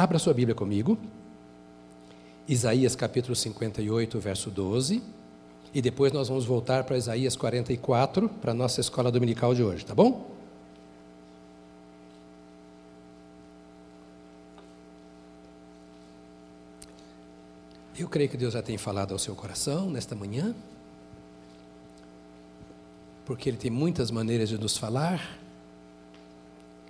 Abra sua Bíblia comigo. Isaías capítulo 58, verso 12. E depois nós vamos voltar para Isaías 44, para a nossa escola dominical de hoje, tá bom? Eu creio que Deus já tem falado ao seu coração nesta manhã, porque Ele tem muitas maneiras de nos falar,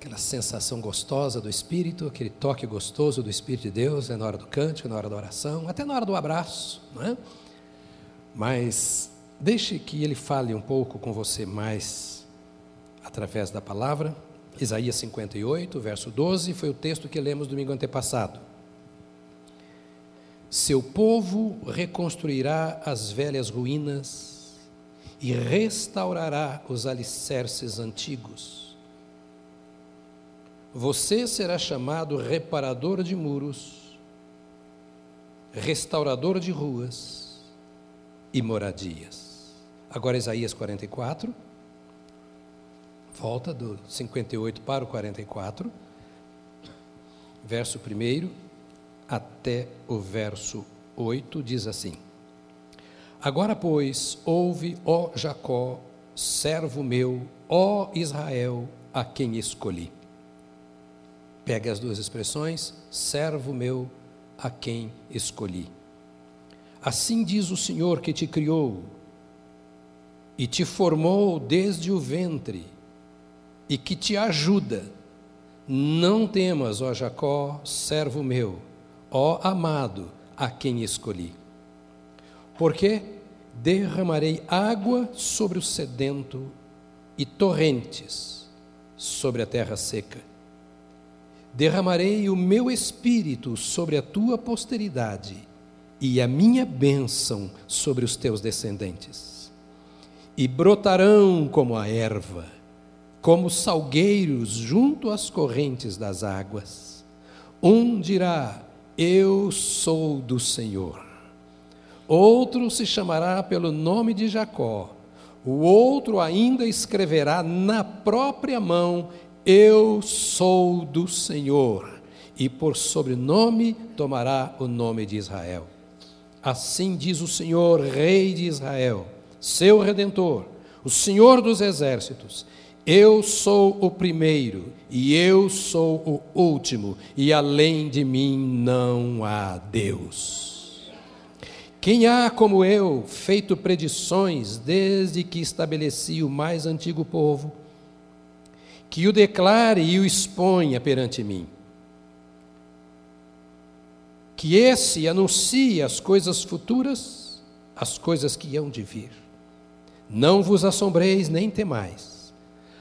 aquela sensação gostosa do Espírito, aquele toque gostoso do Espírito de Deus, é na hora do cântico, na hora da oração, até na hora do abraço, não é? Mas deixe que ele fale um pouco com você mais através da palavra. Isaías 58, verso 12, foi o texto que lemos domingo antepassado. Seu povo reconstruirá as velhas ruínas e restaurará os alicerces antigos você será chamado reparador de muros, restaurador de ruas e moradias. Agora, Isaías 44, volta do 58 para o 44, verso 1 até o verso 8, diz assim: Agora, pois, ouve, ó Jacó, servo meu, ó Israel, a quem escolhi. Pegue as duas expressões, servo meu a quem escolhi. Assim diz o Senhor que te criou e te formou desde o ventre e que te ajuda. Não temas, ó Jacó, servo meu, ó amado, a quem escolhi. Porque derramarei água sobre o sedento e torrentes sobre a terra seca derramarei o meu espírito sobre a tua posteridade e a minha bênção sobre os teus descendentes. E brotarão como a erva, como salgueiros junto às correntes das águas. Um dirá: Eu sou do Senhor. Outro se chamará pelo nome de Jacó. O outro ainda escreverá na própria mão: eu sou do Senhor, e por sobrenome tomará o nome de Israel. Assim diz o Senhor, Rei de Israel, seu redentor, o Senhor dos exércitos: Eu sou o primeiro e eu sou o último, e além de mim não há Deus. Quem há como eu feito predições desde que estabeleci o mais antigo povo? Que o declare e o exponha perante mim. Que esse anuncie as coisas futuras, as coisas que hão de vir. Não vos assombreis nem temais.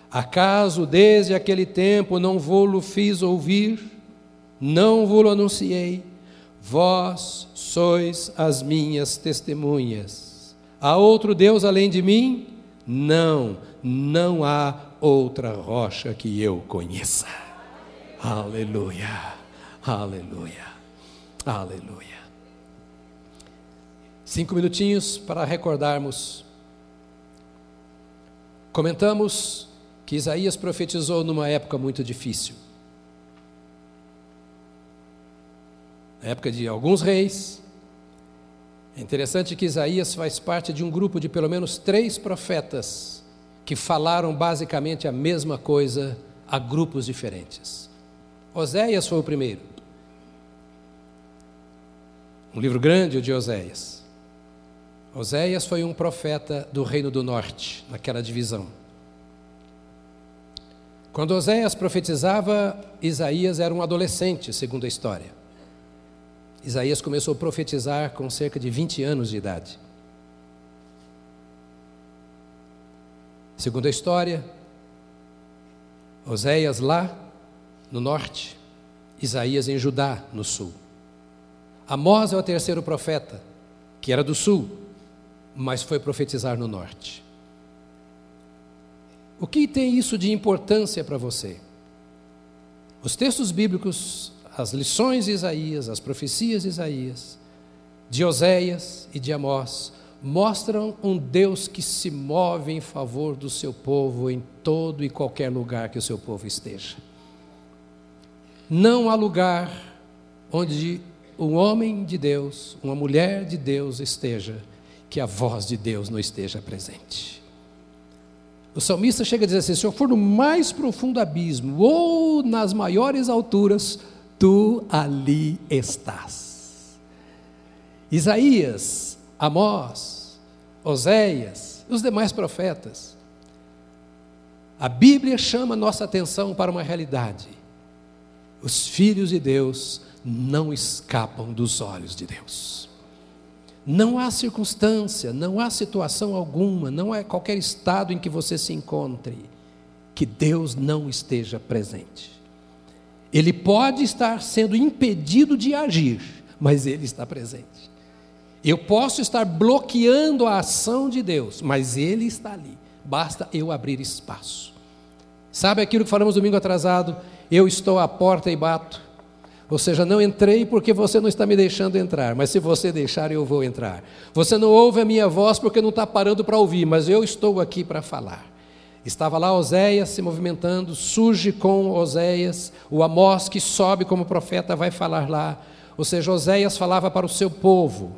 Acaso desde aquele tempo não vou-lo fiz ouvir, não vou-lo anunciei? Vós sois as minhas testemunhas. Há outro Deus além de mim? Não, não há outra rocha que eu conheça. Aleluia, aleluia, aleluia. Cinco minutinhos para recordarmos. Comentamos que Isaías profetizou numa época muito difícil. Na época de alguns reis. É interessante que Isaías faz parte de um grupo de pelo menos três profetas que falaram basicamente a mesma coisa a grupos diferentes. Oséias foi o primeiro. Um livro grande, o de Oséias. Oséias foi um profeta do Reino do Norte, naquela divisão. Quando Oséias profetizava, Isaías era um adolescente, segundo a história. Isaías começou a profetizar com cerca de 20 anos de idade. Segundo a história, Oséias lá no norte, Isaías em Judá, no sul. Amós é o terceiro profeta, que era do sul, mas foi profetizar no norte. O que tem isso de importância para você? Os textos bíblicos, as lições de Isaías, as profecias de Isaías, de Oséias e de Amós, mostram um Deus que se move em favor do seu povo em todo e qualquer lugar que o seu povo esteja. Não há lugar onde um homem de Deus, uma mulher de Deus esteja, que a voz de Deus não esteja presente. O salmista chega a dizer assim: se eu for no mais profundo abismo ou nas maiores alturas, tu ali estás. Isaías, Amós, Oséias, os demais profetas. A Bíblia chama nossa atenção para uma realidade. Os filhos de Deus não escapam dos olhos de Deus. Não há circunstância, não há situação alguma, não há qualquer estado em que você se encontre que Deus não esteja presente. Ele pode estar sendo impedido de agir, mas Ele está presente. Eu posso estar bloqueando a ação de Deus, mas Ele está ali. Basta eu abrir espaço. Sabe aquilo que falamos domingo atrasado? Eu estou à porta e bato. Ou seja, não entrei porque você não está me deixando entrar, mas se você deixar, eu vou entrar. Você não ouve a minha voz porque não está parando para ouvir, mas eu estou aqui para falar. Estava lá Oséias se movimentando, surge com Oséias, o Amós que sobe como profeta vai falar lá. Ou seja, Oséias falava para o seu povo,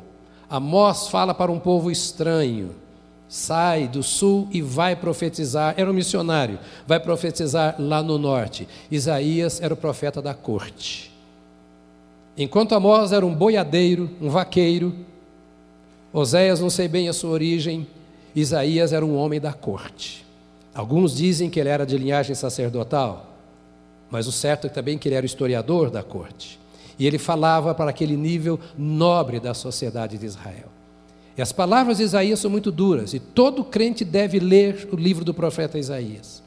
Amós fala para um povo estranho. Sai do sul e vai profetizar. Era um missionário, vai profetizar lá no norte. Isaías era o profeta da corte. Enquanto Amós era um boiadeiro, um vaqueiro, Oséias, não sei bem a sua origem, Isaías era um homem da corte. Alguns dizem que ele era de linhagem sacerdotal, mas o certo é também que ele era historiador da corte. E ele falava para aquele nível nobre da sociedade de Israel. E as palavras de Isaías são muito duras, e todo crente deve ler o livro do profeta Isaías,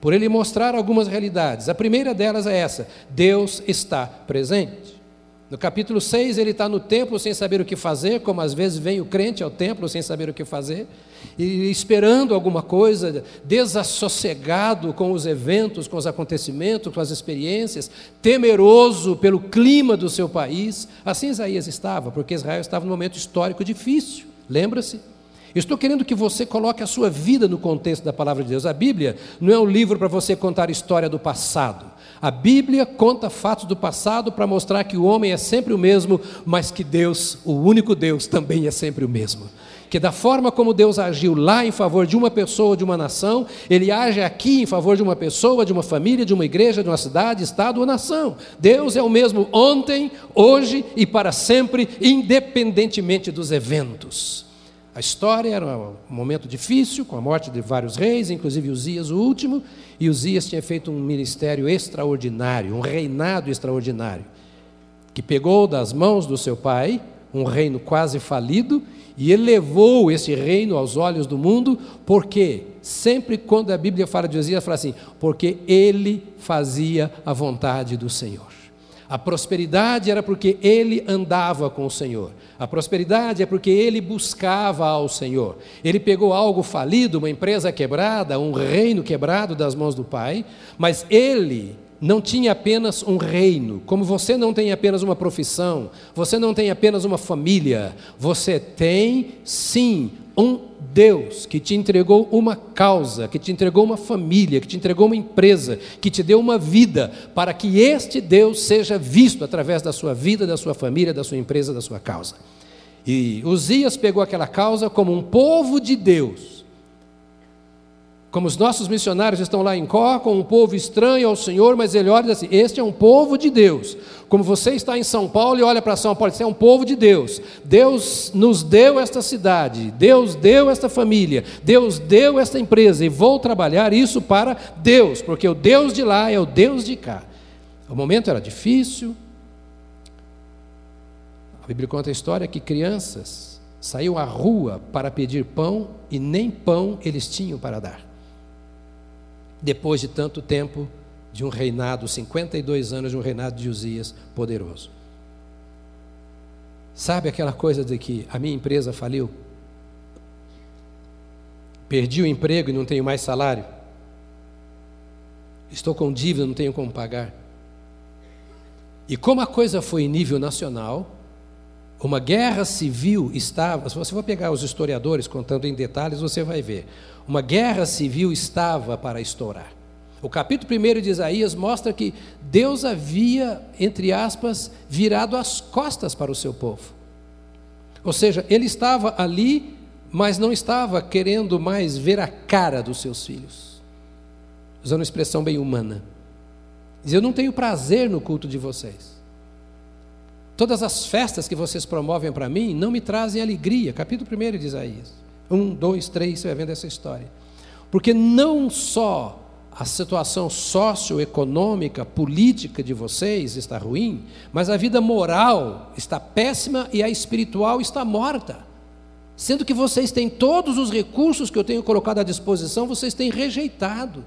por ele mostrar algumas realidades. A primeira delas é essa: Deus está presente. No capítulo 6, ele está no templo sem saber o que fazer, como às vezes vem o crente ao templo sem saber o que fazer, e esperando alguma coisa, desassossegado com os eventos, com os acontecimentos, com as experiências, temeroso pelo clima do seu país. Assim Isaías estava, porque Israel estava num momento histórico difícil, lembra-se? Estou querendo que você coloque a sua vida no contexto da palavra de Deus. A Bíblia não é um livro para você contar história do passado. A Bíblia conta fatos do passado para mostrar que o homem é sempre o mesmo, mas que Deus, o único Deus, também é sempre o mesmo. Que da forma como Deus agiu lá em favor de uma pessoa, de uma nação, Ele age aqui em favor de uma pessoa, de uma família, de uma igreja, de uma cidade, estado ou nação. Deus é o mesmo ontem, hoje e para sempre, independentemente dos eventos. A história era um momento difícil, com a morte de vários reis, inclusive Uzias, o último, e Uzias tinha feito um ministério extraordinário, um reinado extraordinário, que pegou das mãos do seu pai um reino quase falido e elevou esse reino aos olhos do mundo, porque sempre quando a Bíblia fala de Uzias, fala assim: porque ele fazia a vontade do Senhor. A prosperidade era porque ele andava com o Senhor. A prosperidade é porque ele buscava ao Senhor. Ele pegou algo falido, uma empresa quebrada, um reino quebrado das mãos do Pai, mas ele não tinha apenas um reino, como você não tem apenas uma profissão, você não tem apenas uma família, você tem sim um Deus que te entregou uma causa, que te entregou uma família, que te entregou uma empresa, que te deu uma vida, para que este Deus seja visto através da sua vida, da sua família, da sua empresa, da sua causa. E Uzias pegou aquela causa como um povo de Deus como os nossos missionários estão lá em Có, com um povo estranho ao Senhor, mas ele olha assim: este é um povo de Deus. Como você está em São Paulo e olha para São Paulo, você é um povo de Deus. Deus nos deu esta cidade, Deus deu esta família, Deus deu esta empresa e vou trabalhar isso para Deus, porque o Deus de lá é o Deus de cá. O momento era difícil. A Bíblia conta a história que crianças saíam à rua para pedir pão e nem pão eles tinham para dar depois de tanto tempo de um reinado, 52 anos de um reinado de Uzias poderoso. Sabe aquela coisa de que a minha empresa faliu? Perdi o emprego e não tenho mais salário? Estou com dívida, não tenho como pagar? E como a coisa foi em nível nacional, uma guerra civil estava. Se você for pegar os historiadores contando em detalhes, você vai ver uma guerra civil estava para estourar. O capítulo 1 de Isaías mostra que Deus havia, entre aspas, virado as costas para o seu povo. Ou seja, ele estava ali, mas não estava querendo mais ver a cara dos seus filhos. Usando uma expressão bem humana. Diz: Eu não tenho prazer no culto de vocês. Todas as festas que vocês promovem para mim não me trazem alegria. Capítulo 1 de Isaías. Um, dois, três, você vai vendo essa história. Porque não só a situação socioeconômica, política de vocês está ruim, mas a vida moral está péssima e a espiritual está morta. Sendo que vocês têm todos os recursos que eu tenho colocado à disposição, vocês têm rejeitado.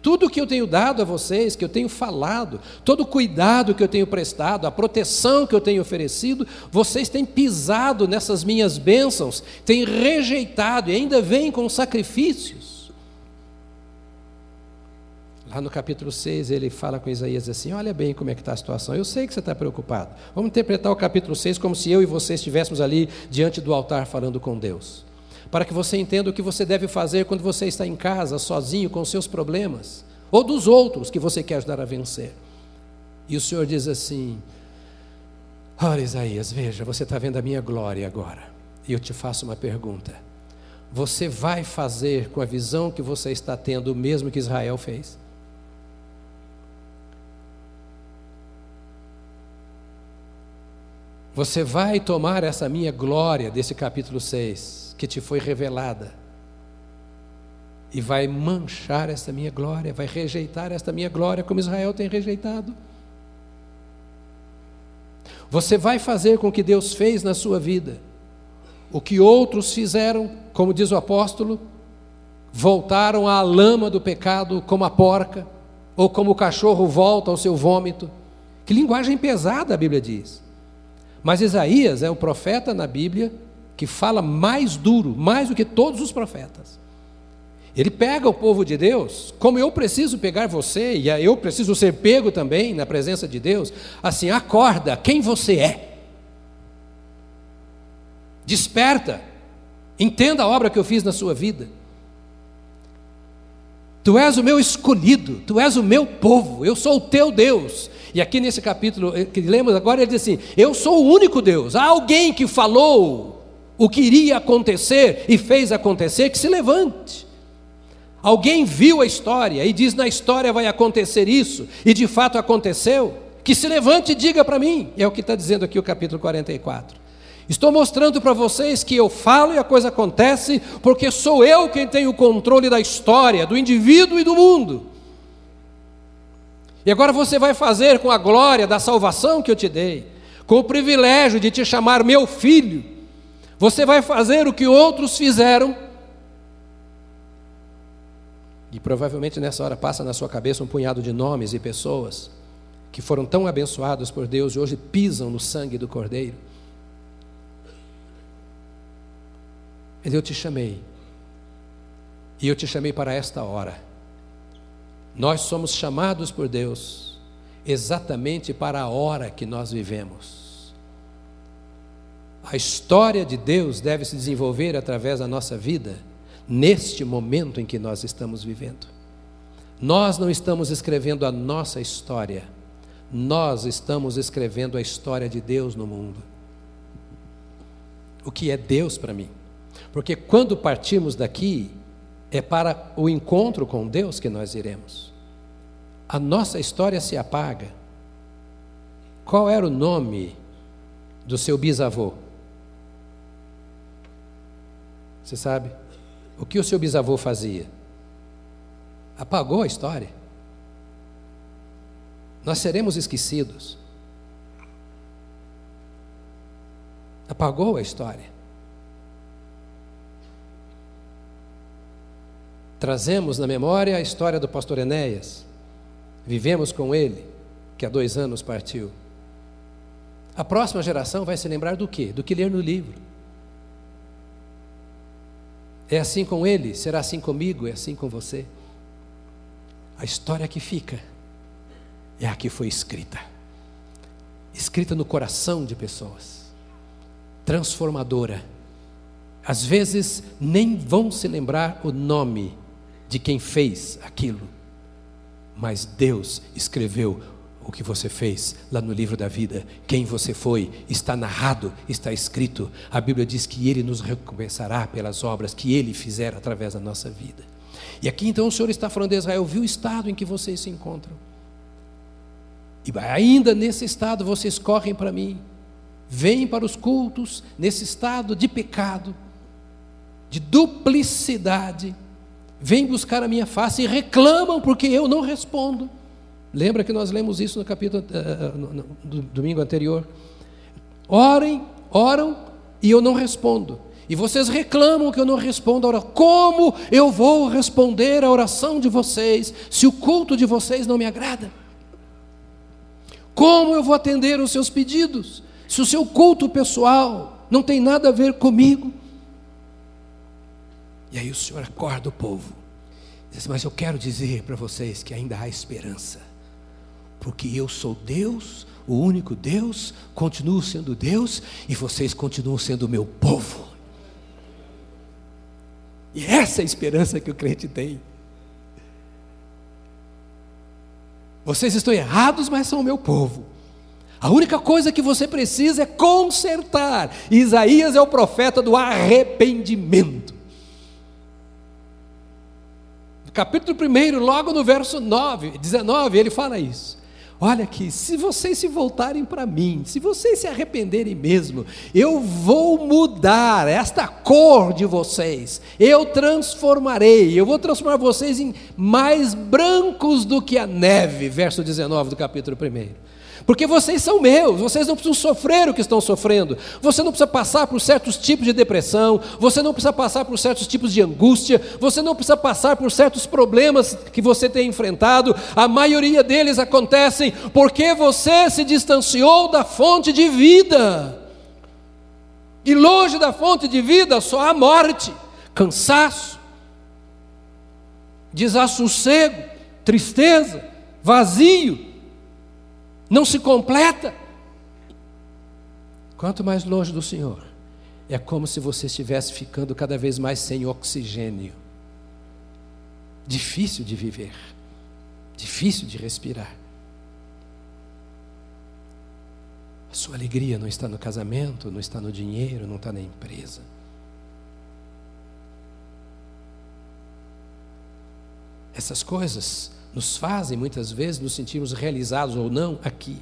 Tudo que eu tenho dado a vocês, que eu tenho falado, todo o cuidado que eu tenho prestado, a proteção que eu tenho oferecido, vocês têm pisado nessas minhas bênçãos, têm rejeitado e ainda vêm com sacrifícios. Lá no capítulo 6, ele fala com Isaías assim: Olha bem como é que está a situação. Eu sei que você está preocupado. Vamos interpretar o capítulo 6 como se eu e você estivéssemos ali diante do altar falando com Deus. Para que você entenda o que você deve fazer quando você está em casa, sozinho, com seus problemas, ou dos outros que você quer ajudar a vencer. E o Senhor diz assim: Olha, Isaías, veja, você está vendo a minha glória agora. E eu te faço uma pergunta. Você vai fazer com a visão que você está tendo o mesmo que Israel fez? Você vai tomar essa minha glória desse capítulo 6, que te foi revelada, e vai manchar essa minha glória, vai rejeitar esta minha glória, como Israel tem rejeitado. Você vai fazer com que Deus fez na sua vida, o que outros fizeram, como diz o apóstolo, voltaram à lama do pecado como a porca, ou como o cachorro volta ao seu vômito. Que linguagem pesada a Bíblia diz. Mas Isaías é o profeta na Bíblia que fala mais duro, mais do que todos os profetas. Ele pega o povo de Deus, como eu preciso pegar você, e eu preciso ser pego também na presença de Deus, assim, acorda, quem você é. Desperta, entenda a obra que eu fiz na sua vida. Tu és o meu escolhido, tu és o meu povo, eu sou o teu Deus, e aqui nesse capítulo eh, que lemos agora, ele diz assim: Eu sou o único Deus. Há alguém que falou o que iria acontecer e fez acontecer, que se levante. Alguém viu a história e diz: Na história vai acontecer isso, e de fato aconteceu. Que se levante e diga para mim. É o que está dizendo aqui o capítulo 44. Estou mostrando para vocês que eu falo e a coisa acontece, porque sou eu quem tem o controle da história, do indivíduo e do mundo. E agora você vai fazer com a glória da salvação que eu te dei, com o privilégio de te chamar meu filho, você vai fazer o que outros fizeram. E provavelmente nessa hora passa na sua cabeça um punhado de nomes e pessoas que foram tão abençoados por Deus e hoje pisam no sangue do Cordeiro. Mas eu te chamei, e eu te chamei para esta hora nós somos chamados por Deus exatamente para a hora que nós vivemos. A história de Deus deve se desenvolver através da nossa vida, neste momento em que nós estamos vivendo. Nós não estamos escrevendo a nossa história, nós estamos escrevendo a história de Deus no mundo. O que é Deus para mim? Porque quando partimos daqui, é para o encontro com Deus que nós iremos. A nossa história se apaga. Qual era o nome do seu bisavô? Você sabe? O que o seu bisavô fazia? Apagou a história. Nós seremos esquecidos. Apagou a história. Trazemos na memória a história do pastor Enéas. Vivemos com ele, que há dois anos partiu. A próxima geração vai se lembrar do quê? Do que ler no livro. É assim com ele, será assim comigo, é assim com você. A história que fica é a que foi escrita. Escrita no coração de pessoas, transformadora. Às vezes nem vão se lembrar o nome de quem fez aquilo, mas Deus escreveu o que você fez lá no livro da vida, quem você foi, está narrado, está escrito. A Bíblia diz que Ele nos recompensará pelas obras que Ele fizer através da nossa vida. E aqui então o Senhor está falando de Israel, viu o estado em que vocês se encontram. E ainda nesse estado vocês correm para mim, vêm para os cultos, nesse estado de pecado, de duplicidade, vêm buscar a minha face e reclamam porque eu não respondo. Lembra que nós lemos isso no capítulo uh, no, no, do domingo anterior? Orem, oram e eu não respondo. E vocês reclamam que eu não respondo a oração. Como eu vou responder a oração de vocês se o culto de vocês não me agrada? Como eu vou atender os seus pedidos se o seu culto pessoal não tem nada a ver comigo? E aí o Senhor acorda o povo. Diz mas eu quero dizer para vocês que ainda há esperança porque eu sou Deus, o único Deus, continuo sendo Deus e vocês continuam sendo o meu povo. E essa é a esperança que o crente tem. Vocês estão errados, mas são o meu povo. A única coisa que você precisa é consertar. Isaías é o profeta do arrependimento. No capítulo 1, logo no verso 9, 19, ele fala isso. Olha aqui, se vocês se voltarem para mim, se vocês se arrependerem mesmo, eu vou mudar esta cor de vocês, eu transformarei, eu vou transformar vocês em mais brancos do que a neve, verso 19 do capítulo 1. Porque vocês são meus, vocês não precisam sofrer o que estão sofrendo. Você não precisa passar por certos tipos de depressão, você não precisa passar por certos tipos de angústia, você não precisa passar por certos problemas que você tem enfrentado. A maioria deles acontecem porque você se distanciou da fonte de vida. E longe da fonte de vida só há morte, cansaço, desassossego, tristeza, vazio não se completa. Quanto mais longe do Senhor, é como se você estivesse ficando cada vez mais sem oxigênio. Difícil de viver, difícil de respirar. A sua alegria não está no casamento, não está no dinheiro, não está na empresa. Essas coisas nos fazem muitas vezes nos sentirmos realizados ou não aqui.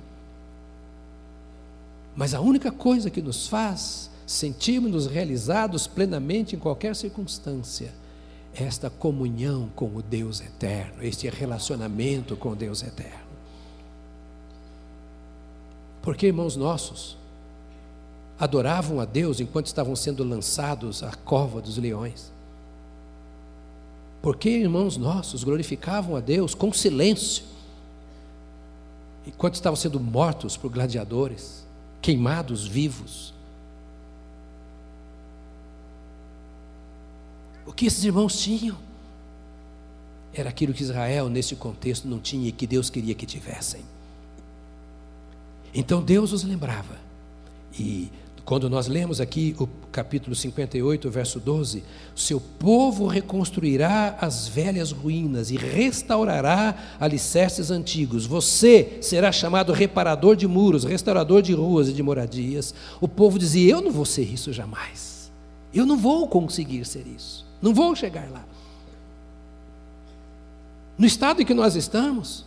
Mas a única coisa que nos faz sentirmos-nos realizados plenamente em qualquer circunstância é esta comunhão com o Deus eterno, este relacionamento com o Deus eterno. Porque, irmãos nossos, adoravam a Deus enquanto estavam sendo lançados à cova dos leões. Porque irmãos nossos glorificavam a Deus com silêncio, enquanto estavam sendo mortos por gladiadores, queimados vivos. O que esses irmãos tinham era aquilo que Israel, nesse contexto, não tinha e que Deus queria que tivessem. Então Deus os lembrava. E quando nós lemos aqui o capítulo 58, verso 12: Seu povo reconstruirá as velhas ruínas e restaurará alicerces antigos. Você será chamado reparador de muros, restaurador de ruas e de moradias. O povo dizia: Eu não vou ser isso jamais. Eu não vou conseguir ser isso. Não vou chegar lá. No estado em que nós estamos,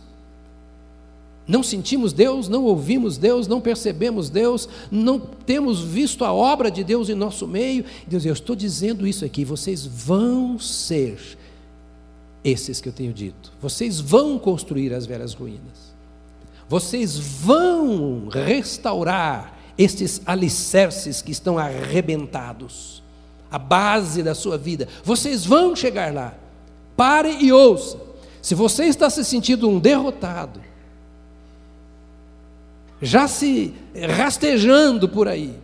não sentimos Deus, não ouvimos Deus, não percebemos Deus, não temos visto a obra de Deus em nosso meio. Deus, eu estou dizendo isso aqui, vocês vão ser esses que eu tenho dito. Vocês vão construir as velhas ruínas. Vocês vão restaurar estes alicerces que estão arrebentados, a base da sua vida. Vocês vão chegar lá. Pare e ouça. Se você está se sentindo um derrotado, já se rastejando por aí,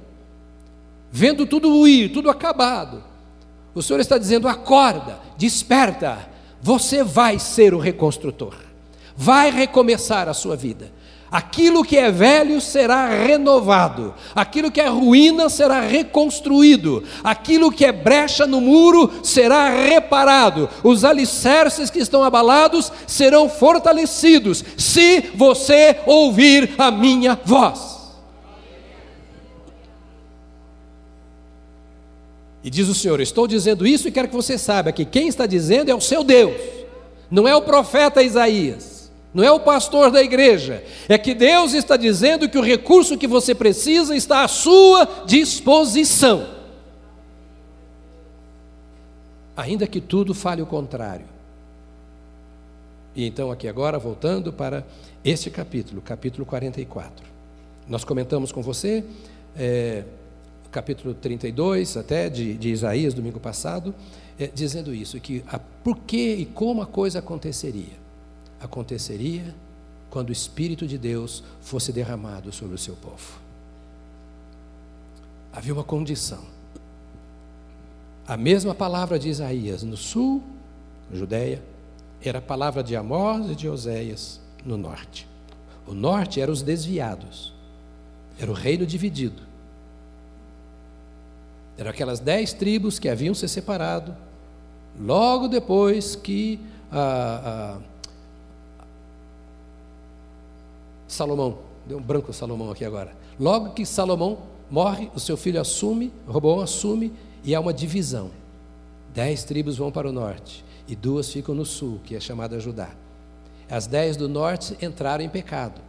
vendo tudo ir, tudo acabado. O Senhor está dizendo: acorda, desperta, você vai ser o reconstrutor, vai recomeçar a sua vida. Aquilo que é velho será renovado, aquilo que é ruína será reconstruído, aquilo que é brecha no muro será reparado, os alicerces que estão abalados serão fortalecidos, se você ouvir a minha voz. E diz o Senhor: Estou dizendo isso e quero que você saiba que quem está dizendo é o seu Deus, não é o profeta Isaías não é o pastor da igreja, é que Deus está dizendo que o recurso que você precisa está à sua disposição. Ainda que tudo fale o contrário. E então, aqui agora, voltando para este capítulo, capítulo 44. Nós comentamos com você, é, capítulo 32, até de, de Isaías, domingo passado, é, dizendo isso, que a, por que e como a coisa aconteceria aconteceria quando o Espírito de Deus fosse derramado sobre o seu povo. Havia uma condição. A mesma palavra de Isaías no sul, Judéia, era a palavra de Amós e de Oséias no norte. O norte eram os desviados, era o reino dividido. Eram aquelas dez tribos que haviam se separado, logo depois que a, a Salomão, deu um branco Salomão aqui agora. Logo que Salomão morre, o seu filho assume, Roboão assume, e há uma divisão. Dez tribos vão para o norte e duas ficam no sul, que é chamada Judá. As dez do norte entraram em pecado,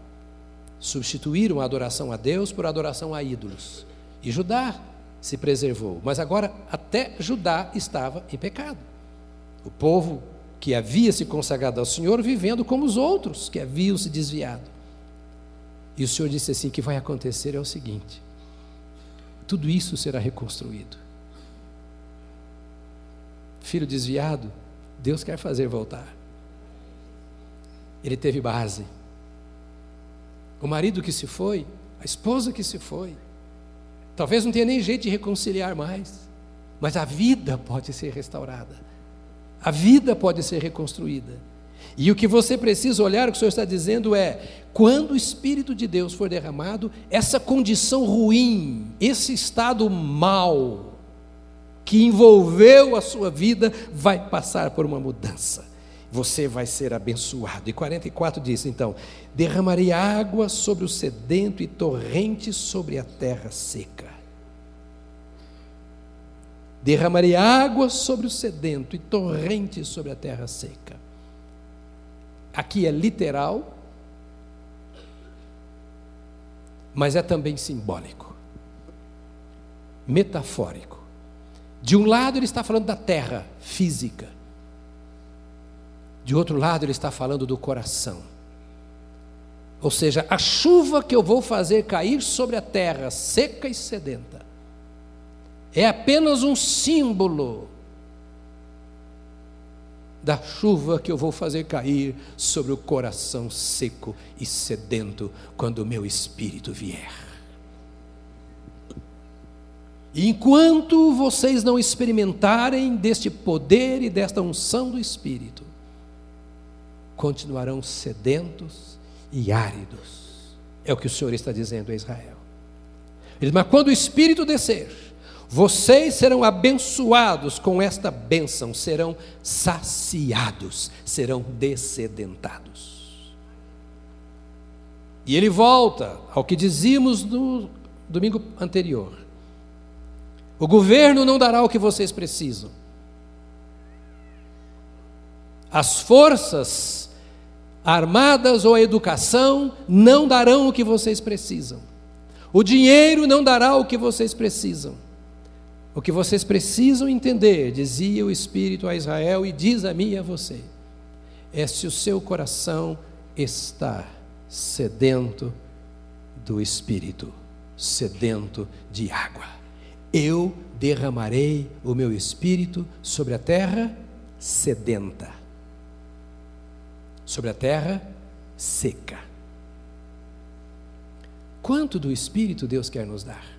substituíram a adoração a Deus por adoração a ídolos. E Judá se preservou, mas agora até Judá estava em pecado. O povo que havia se consagrado ao Senhor vivendo como os outros que haviam se desviado. E o Senhor disse assim: que vai acontecer é o seguinte: tudo isso será reconstruído. Filho desviado, Deus quer fazer voltar. Ele teve base. O marido que se foi, a esposa que se foi, talvez não tenha nem jeito de reconciliar mais, mas a vida pode ser restaurada, a vida pode ser reconstruída. E o que você precisa olhar, o que o Senhor está dizendo é: quando o Espírito de Deus for derramado, essa condição ruim, esse estado mal que envolveu a sua vida, vai passar por uma mudança. Você vai ser abençoado. E 44 diz então: derramarei água sobre o sedento e torrentes sobre a terra seca. Derramarei água sobre o sedento e torrentes sobre a terra seca. Aqui é literal, mas é também simbólico, metafórico. De um lado, ele está falando da terra física, de outro lado, ele está falando do coração. Ou seja, a chuva que eu vou fazer cair sobre a terra seca e sedenta é apenas um símbolo da chuva que eu vou fazer cair sobre o coração seco e sedento quando o meu espírito vier. E enquanto vocês não experimentarem deste poder e desta unção do Espírito, continuarão sedentos e áridos. É o que o Senhor está dizendo a Israel. Ele diz, mas quando o Espírito descer, vocês serão abençoados com esta bênção, serão saciados, serão descedentados. E ele volta ao que dizíamos no domingo anterior. O governo não dará o que vocês precisam. As forças armadas ou a educação não darão o que vocês precisam. O dinheiro não dará o que vocês precisam. O que vocês precisam entender, dizia o Espírito a Israel e diz a mim e a você, é se o seu coração está sedento do Espírito, sedento de água. Eu derramarei o meu Espírito sobre a terra sedenta, sobre a terra seca. Quanto do Espírito Deus quer nos dar?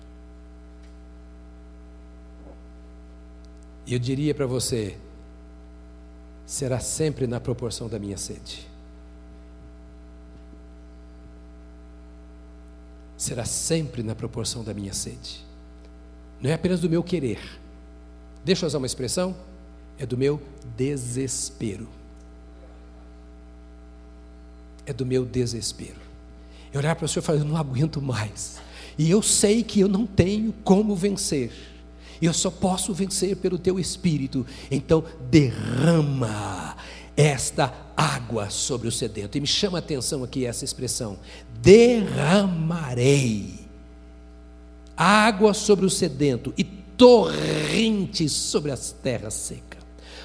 E eu diria para você: será sempre na proporção da minha sede. será sempre na proporção da minha sede. Não é apenas do meu querer. Deixa eu usar uma expressão? É do meu desespero. É do meu desespero. Eu olhar para o Senhor e falar, eu não aguento mais. E eu sei que eu não tenho como vencer. Eu só posso vencer pelo teu espírito. Então derrama esta água sobre o sedento. E me chama a atenção aqui essa expressão: derramarei água sobre o sedento e torrentes sobre as terras secas.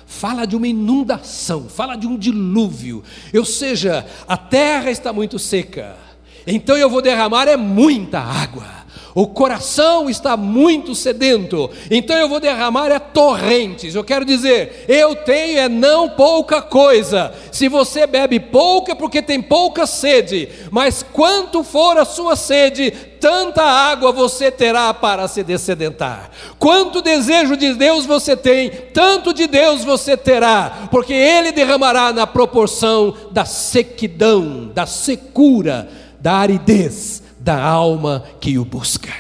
Fala de uma inundação, fala de um dilúvio. Ou seja, a terra está muito seca. Então eu vou derramar é muita água. O coração está muito sedento, então eu vou derramar é torrentes. Eu quero dizer, eu tenho é não pouca coisa. Se você bebe pouco é porque tem pouca sede, mas quanto for a sua sede, tanta água você terá para se descedentar. Quanto desejo de Deus você tem, tanto de Deus você terá, porque Ele derramará na proporção da sequidão, da secura, da aridez da alma que o busca.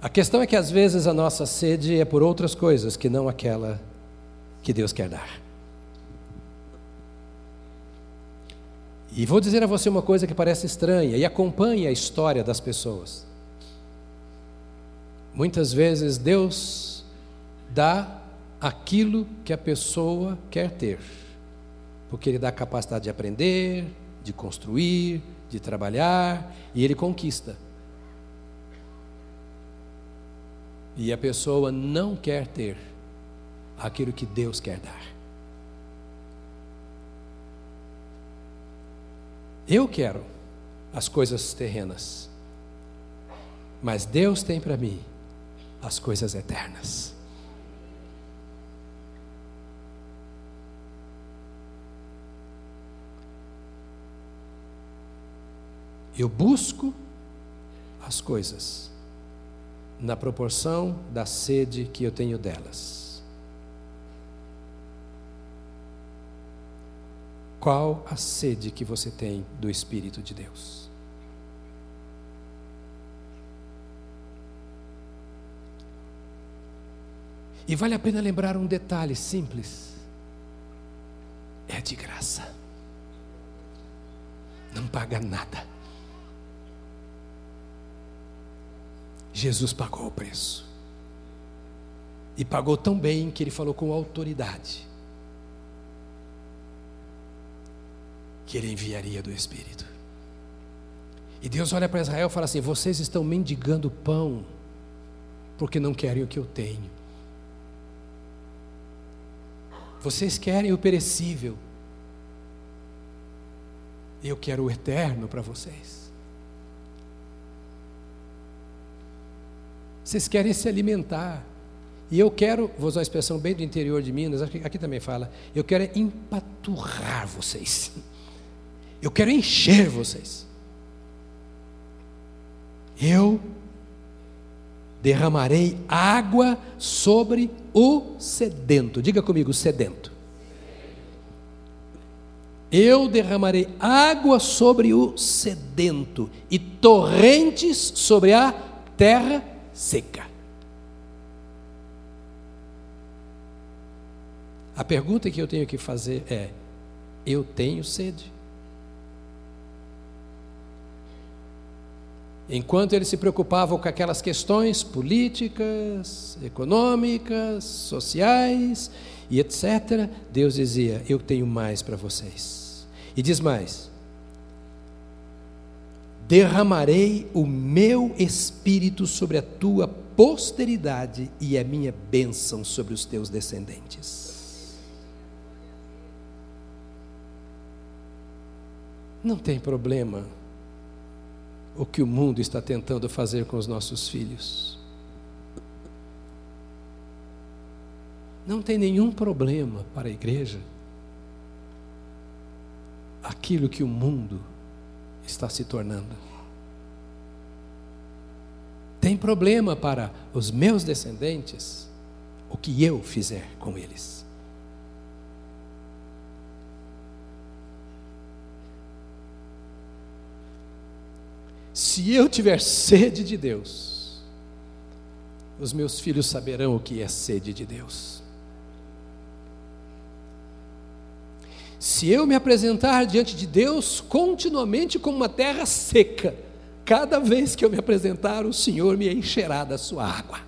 A questão é que às vezes a nossa sede é por outras coisas que não aquela que Deus quer dar. E vou dizer a você uma coisa que parece estranha e acompanhe a história das pessoas. Muitas vezes Deus dá aquilo que a pessoa quer ter, porque Ele dá capacidade de aprender, de construir, de trabalhar, e ele conquista. E a pessoa não quer ter aquilo que Deus quer dar. Eu quero as coisas terrenas, mas Deus tem para mim as coisas eternas. Eu busco as coisas na proporção da sede que eu tenho delas. Qual a sede que você tem do Espírito de Deus? E vale a pena lembrar um detalhe simples: é de graça, não paga nada. Jesus pagou o preço. E pagou tão bem que ele falou com autoridade que ele enviaria do Espírito. E Deus olha para Israel e fala assim: vocês estão mendigando pão porque não querem o que eu tenho. Vocês querem o perecível. Eu quero o eterno para vocês. Vocês querem se alimentar. E eu quero, vou usar uma expressão bem do interior de Minas, aqui, aqui também fala, eu quero é empaturrar vocês. Eu quero encher vocês. Eu derramarei água sobre o sedento. Diga comigo, sedento. Eu derramarei água sobre o sedento e torrentes sobre a terra seca. A pergunta que eu tenho que fazer é: eu tenho sede? Enquanto eles se preocupavam com aquelas questões políticas, econômicas, sociais e etc., Deus dizia: Eu tenho mais para vocês. E diz mais: derramarei o meu espírito sobre a tua posteridade e a minha bênção sobre os teus descendentes. Não tem problema o que o mundo está tentando fazer com os nossos filhos. Não tem nenhum problema para a igreja aquilo que o mundo está se tornando. Tem problema para os meus descendentes o que eu fizer com eles. Se eu tiver sede de Deus, os meus filhos saberão o que é sede de Deus. Se eu me apresentar diante de Deus continuamente como uma terra seca, cada vez que eu me apresentar, o Senhor me encherá da sua água.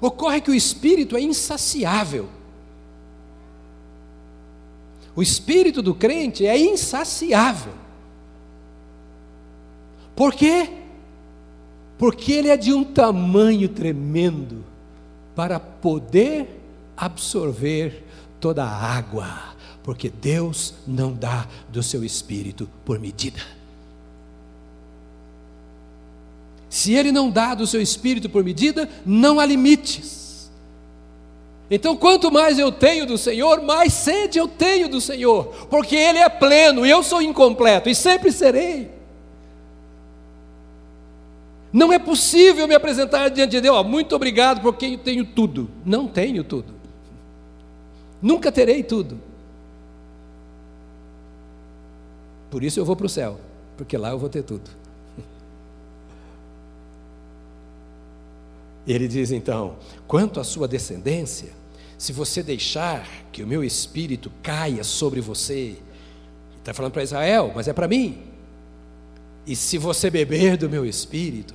Ocorre que o espírito é insaciável. O espírito do crente é insaciável. Por quê? Porque ele é de um tamanho tremendo para poder absorver toda a água, porque Deus não dá do seu espírito por medida. Se Ele não dá do seu espírito por medida, não há limites. Então, quanto mais eu tenho do Senhor, mais sede eu tenho do Senhor, porque Ele é pleno e eu sou incompleto e sempre serei. Não é possível me apresentar diante de Deus, oh, muito obrigado porque eu tenho tudo. Não tenho tudo. Nunca terei tudo. Por isso eu vou para o céu, porque lá eu vou ter tudo. Ele diz então: quanto à sua descendência, se você deixar que o meu espírito caia sobre você, está falando para Israel, mas é para mim. E se você beber do meu espírito,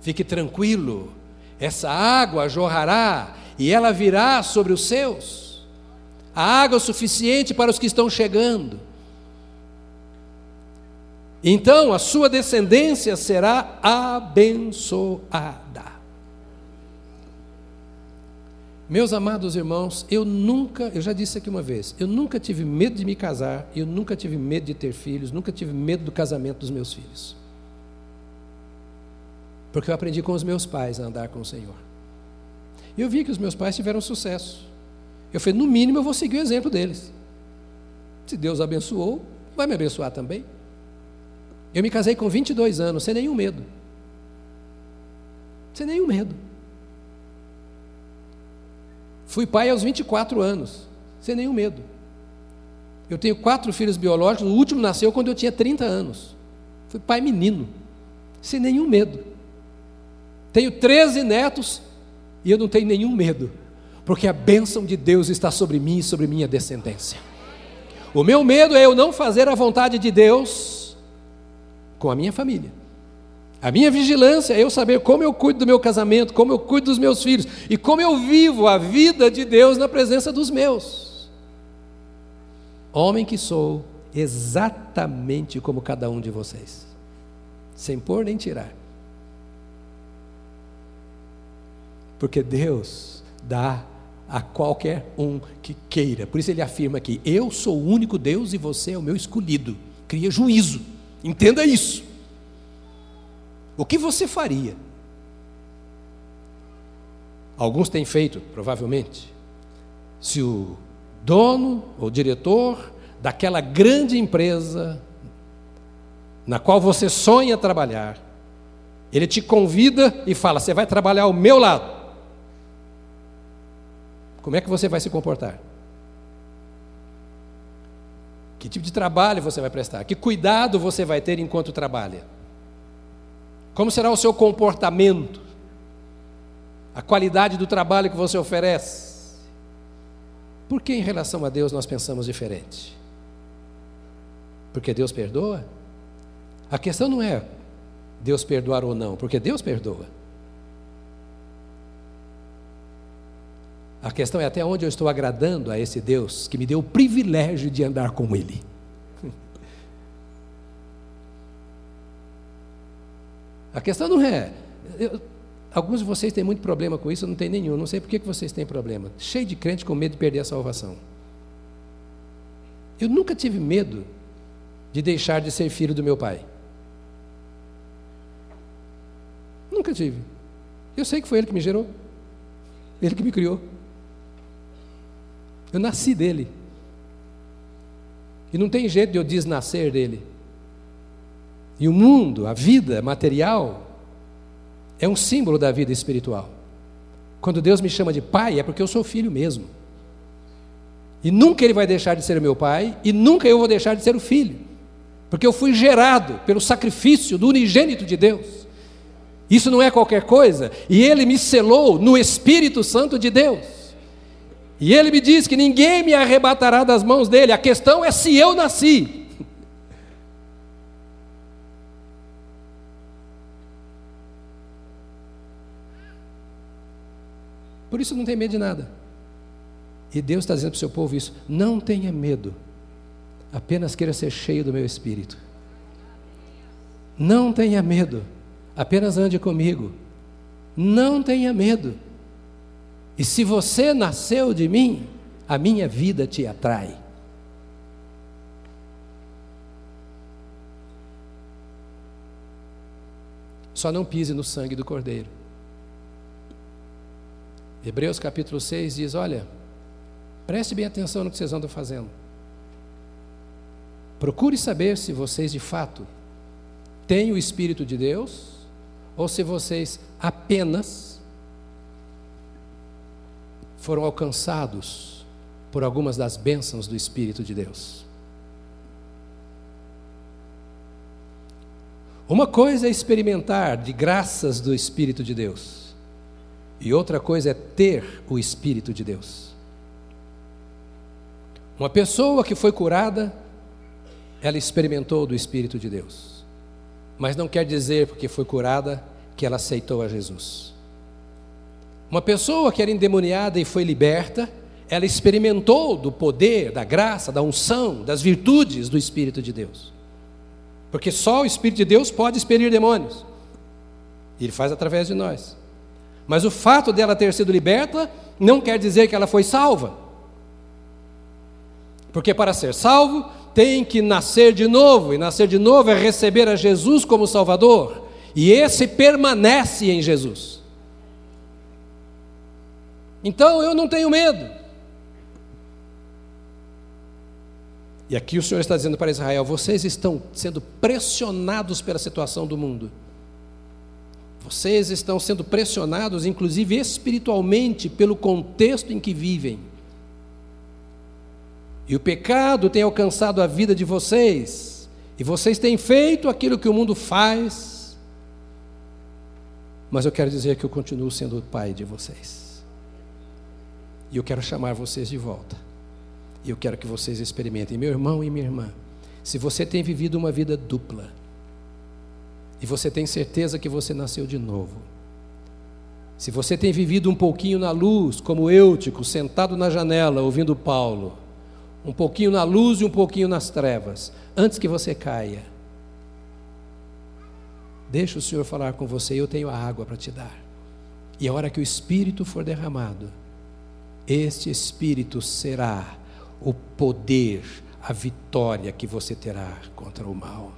fique tranquilo, essa água jorrará e ela virá sobre os seus a água suficiente para os que estão chegando. Então a sua descendência será abençoada. Meus amados irmãos, eu nunca, eu já disse aqui uma vez, eu nunca tive medo de me casar, eu nunca tive medo de ter filhos, nunca tive medo do casamento dos meus filhos. Porque eu aprendi com os meus pais a andar com o Senhor. E eu vi que os meus pais tiveram sucesso. Eu falei, no mínimo eu vou seguir o exemplo deles. Se Deus abençoou, vai me abençoar também. Eu me casei com 22 anos, sem nenhum medo. Sem nenhum medo. Fui pai aos 24 anos, sem nenhum medo. Eu tenho quatro filhos biológicos, o último nasceu quando eu tinha 30 anos. Fui pai menino, sem nenhum medo. Tenho 13 netos e eu não tenho nenhum medo porque a bênção de Deus está sobre mim e sobre minha descendência. O meu medo é eu não fazer a vontade de Deus com a minha família. A minha vigilância é eu saber como eu cuido do meu casamento, como eu cuido dos meus filhos e como eu vivo a vida de Deus na presença dos meus. Homem que sou, exatamente como cada um de vocês, sem pôr nem tirar. Porque Deus dá a qualquer um que queira. Por isso ele afirma aqui: Eu sou o único Deus e você é o meu escolhido. Cria juízo. Entenda isso. O que você faria? Alguns têm feito, provavelmente. Se o dono ou diretor daquela grande empresa na qual você sonha trabalhar, ele te convida e fala: Você vai trabalhar ao meu lado. Como é que você vai se comportar? Que tipo de trabalho você vai prestar? Que cuidado você vai ter enquanto trabalha? Como será o seu comportamento? A qualidade do trabalho que você oferece? Por que em relação a Deus nós pensamos diferente? Porque Deus perdoa? A questão não é Deus perdoar ou não, porque Deus perdoa. A questão é até onde eu estou agradando a esse Deus que me deu o privilégio de andar com Ele. A questão não é. Eu, alguns de vocês têm muito problema com isso, eu não tenho nenhum. Não sei por que vocês têm problema. Cheio de crente com medo de perder a salvação. Eu nunca tive medo de deixar de ser filho do meu pai. Nunca tive. Eu sei que foi ele que me gerou, ele que me criou. Eu nasci dele. E não tem jeito de eu desnascer dele. E o mundo, a vida material, é um símbolo da vida espiritual. Quando Deus me chama de pai, é porque eu sou filho mesmo. E nunca ele vai deixar de ser meu pai, e nunca eu vou deixar de ser o filho. porque eu fui gerado pelo sacrifício do unigênito de Deus. Isso não é qualquer coisa, e ele me selou no Espírito Santo de Deus. E ele me diz que ninguém me arrebatará das mãos dele. A questão é se eu nasci. Por isso não tem medo de nada. E Deus está dizendo para o seu povo isso: não tenha medo, apenas queira ser cheio do meu espírito. Não tenha medo, apenas ande comigo. Não tenha medo. E se você nasceu de mim, a minha vida te atrai. Só não pise no sangue do Cordeiro. Hebreus capítulo 6 diz: Olha, preste bem atenção no que vocês andam fazendo. Procure saber se vocês de fato têm o Espírito de Deus ou se vocês apenas foram alcançados por algumas das bênçãos do Espírito de Deus. Uma coisa é experimentar de graças do Espírito de Deus. E outra coisa é ter o Espírito de Deus. Uma pessoa que foi curada, ela experimentou do Espírito de Deus. Mas não quer dizer, porque foi curada, que ela aceitou a Jesus. Uma pessoa que era endemoniada e foi liberta, ela experimentou do poder, da graça, da unção, das virtudes do Espírito de Deus. Porque só o Espírito de Deus pode expelir demônios. Ele faz através de nós. Mas o fato dela ter sido liberta não quer dizer que ela foi salva. Porque para ser salvo, tem que nascer de novo, e nascer de novo é receber a Jesus como Salvador, e esse permanece em Jesus. Então eu não tenho medo. E aqui o Senhor está dizendo para Israel: vocês estão sendo pressionados pela situação do mundo. Vocês estão sendo pressionados, inclusive espiritualmente, pelo contexto em que vivem. E o pecado tem alcançado a vida de vocês, e vocês têm feito aquilo que o mundo faz. Mas eu quero dizer que eu continuo sendo o pai de vocês. E eu quero chamar vocês de volta. E eu quero que vocês experimentem, meu irmão e minha irmã. Se você tem vivido uma vida dupla, e você tem certeza que você nasceu de novo. Se você tem vivido um pouquinho na luz, como Eutico, sentado na janela, ouvindo Paulo, um pouquinho na luz e um pouquinho nas trevas, antes que você caia, deixa o Senhor falar com você, eu tenho a água para te dar. E a hora que o Espírito for derramado, este Espírito será o poder, a vitória que você terá contra o mal.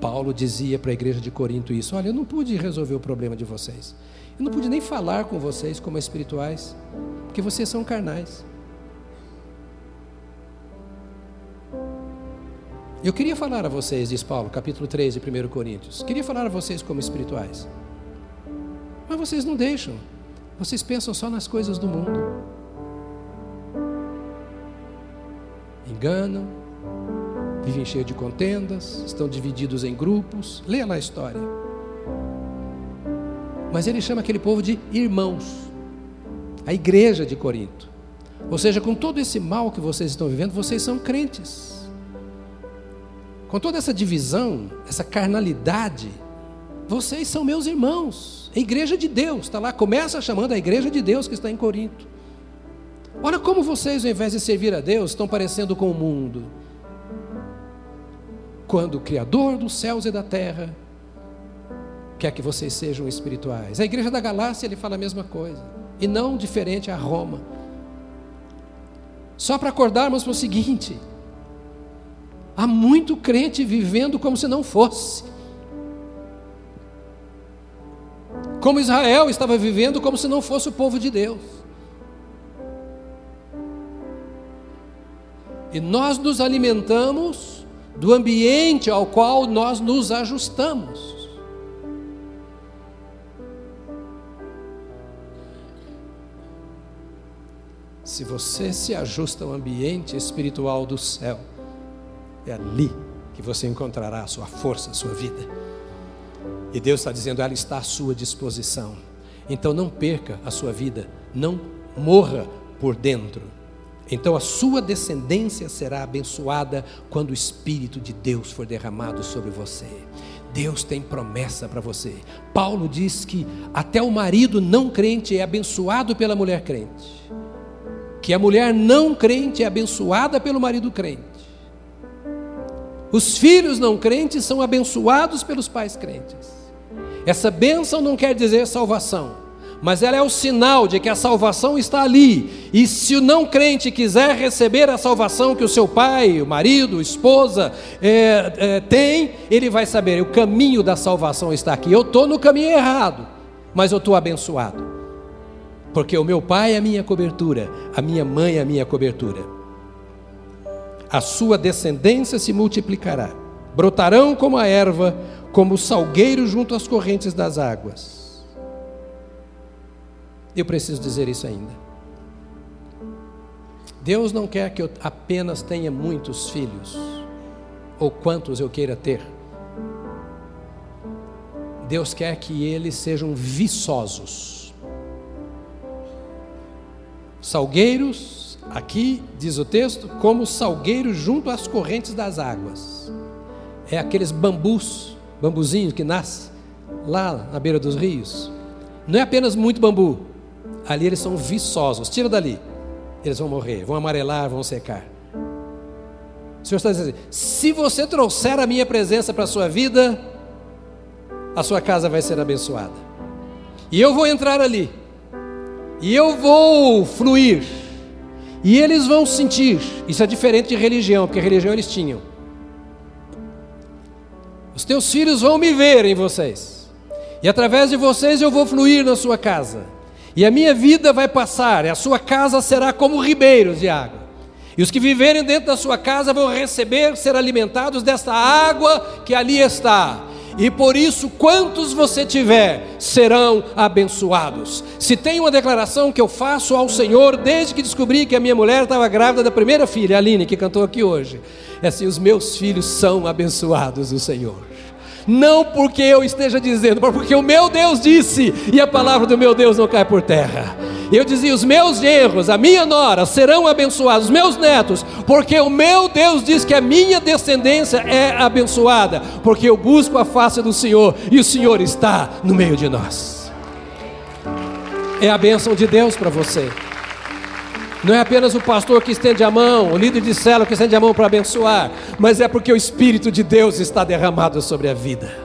Paulo dizia para a igreja de Corinto isso: Olha, eu não pude resolver o problema de vocês. Eu não pude nem falar com vocês como espirituais, porque vocês são carnais. Eu queria falar a vocês, diz Paulo, capítulo 3 de 1 Coríntios. Queria falar a vocês como espirituais. Mas vocês não deixam. Vocês pensam só nas coisas do mundo. Enganam, vivem cheios de contendas, estão divididos em grupos. Leia lá a história. Mas ele chama aquele povo de irmãos, a igreja de Corinto. Ou seja, com todo esse mal que vocês estão vivendo, vocês são crentes. Com toda essa divisão, essa carnalidade, vocês são meus irmãos. A igreja de Deus está lá, começa chamando a igreja de Deus que está em Corinto. Olha como vocês, ao invés de servir a Deus, estão parecendo com o mundo quando o Criador dos céus e da terra quer que vocês sejam espirituais. A igreja da Galácia ele fala a mesma coisa, e não diferente a Roma. Só para acordarmos para o seguinte: há muito crente vivendo como se não fosse. Como Israel estava vivendo como se não fosse o povo de Deus. E nós nos alimentamos do ambiente ao qual nós nos ajustamos. Se você se ajusta ao ambiente espiritual do céu, é ali que você encontrará a sua força, a sua vida. E Deus está dizendo, ela está à sua disposição. Então não perca a sua vida, não morra por dentro. Então a sua descendência será abençoada quando o Espírito de Deus for derramado sobre você. Deus tem promessa para você. Paulo diz que até o marido não crente é abençoado pela mulher crente. Que a mulher não crente é abençoada pelo marido crente. Os filhos não crentes são abençoados pelos pais crentes. Essa bênção não quer dizer salvação, mas ela é o sinal de que a salvação está ali. E se o não crente quiser receber a salvação que o seu pai, o marido, a esposa é, é, tem, ele vai saber: o caminho da salvação está aqui. Eu estou no caminho errado, mas eu estou abençoado, porque o meu pai é a minha cobertura, a minha mãe é a minha cobertura a sua descendência se multiplicará. Brotarão como a erva, como o salgueiro junto às correntes das águas. Eu preciso dizer isso ainda. Deus não quer que eu apenas tenha muitos filhos, ou quantos eu queira ter. Deus quer que eles sejam viçosos. Salgueiros Aqui diz o texto, como salgueiro junto às correntes das águas. É aqueles bambus, bambuzinhos que nascem lá na beira dos rios. Não é apenas muito bambu. Ali eles são viçosos. Tira dali. Eles vão morrer, vão amarelar, vão secar. O Senhor está dizendo: se você trouxer a minha presença para a sua vida, a sua casa vai ser abençoada. E eu vou entrar ali. E eu vou fluir e eles vão sentir. Isso é diferente de religião, porque religião eles tinham. Os teus filhos vão me ver em vocês. E através de vocês eu vou fluir na sua casa. E a minha vida vai passar, e a sua casa será como ribeiros de água. E os que viverem dentro da sua casa vão receber, ser alimentados desta água que ali está e por isso, quantos você tiver serão abençoados. Se tem uma declaração que eu faço ao Senhor desde que descobri que a minha mulher estava grávida da primeira filha, a Aline, que cantou aqui hoje, é assim: os meus filhos são abençoados do Senhor não porque eu esteja dizendo, mas porque o meu Deus disse, e a palavra do meu Deus não cai por terra. Eu dizia: os meus genros, a minha nora serão abençoados, os meus netos, porque o meu Deus diz que a minha descendência é abençoada, porque eu busco a face do Senhor e o Senhor está no meio de nós. É a bênção de Deus para você. Não é apenas o pastor que estende a mão, o líder de célula que estende a mão para abençoar, mas é porque o Espírito de Deus está derramado sobre a vida.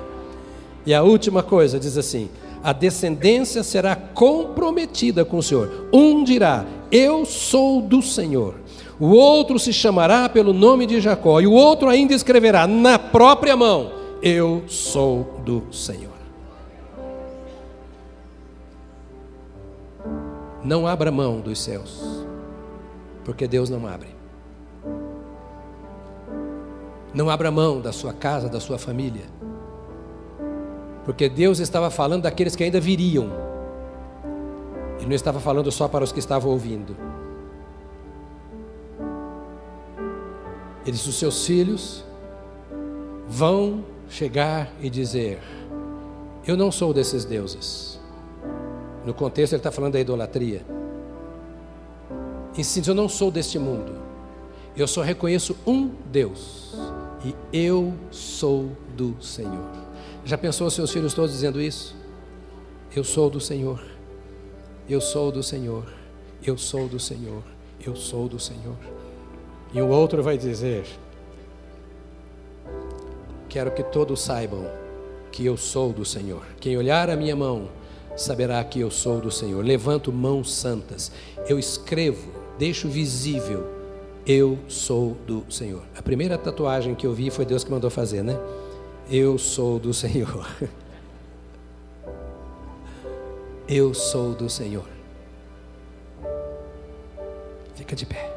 E a última coisa diz assim: a descendência será comprometida com o Senhor. Um dirá: Eu sou do Senhor. O outro se chamará pelo nome de Jacó, e o outro ainda escreverá na própria mão: Eu sou do Senhor. Não abra mão dos céus porque Deus não abre. Não abra mão da sua casa, da sua família, porque Deus estava falando daqueles que ainda viriam, Ele não estava falando só para os que estavam ouvindo. Ele disse: os seus filhos vão chegar e dizer: Eu não sou desses deuses. No contexto, ele está falando da idolatria. Ensine, eu não sou deste mundo. Eu só reconheço um Deus. E eu sou do Senhor. Já pensou seus filhos todos dizendo isso? Eu sou do Senhor. Eu sou do Senhor. Eu sou do Senhor. Eu sou do Senhor. E o outro vai dizer: Quero que todos saibam que eu sou do Senhor. Quem olhar a minha mão saberá que eu sou do Senhor. Levanto mãos santas. Eu escrevo deixo visível: eu sou do Senhor. A primeira tatuagem que eu vi foi Deus que mandou fazer, né? Eu sou do Senhor. Eu sou do Senhor. Fica de pé.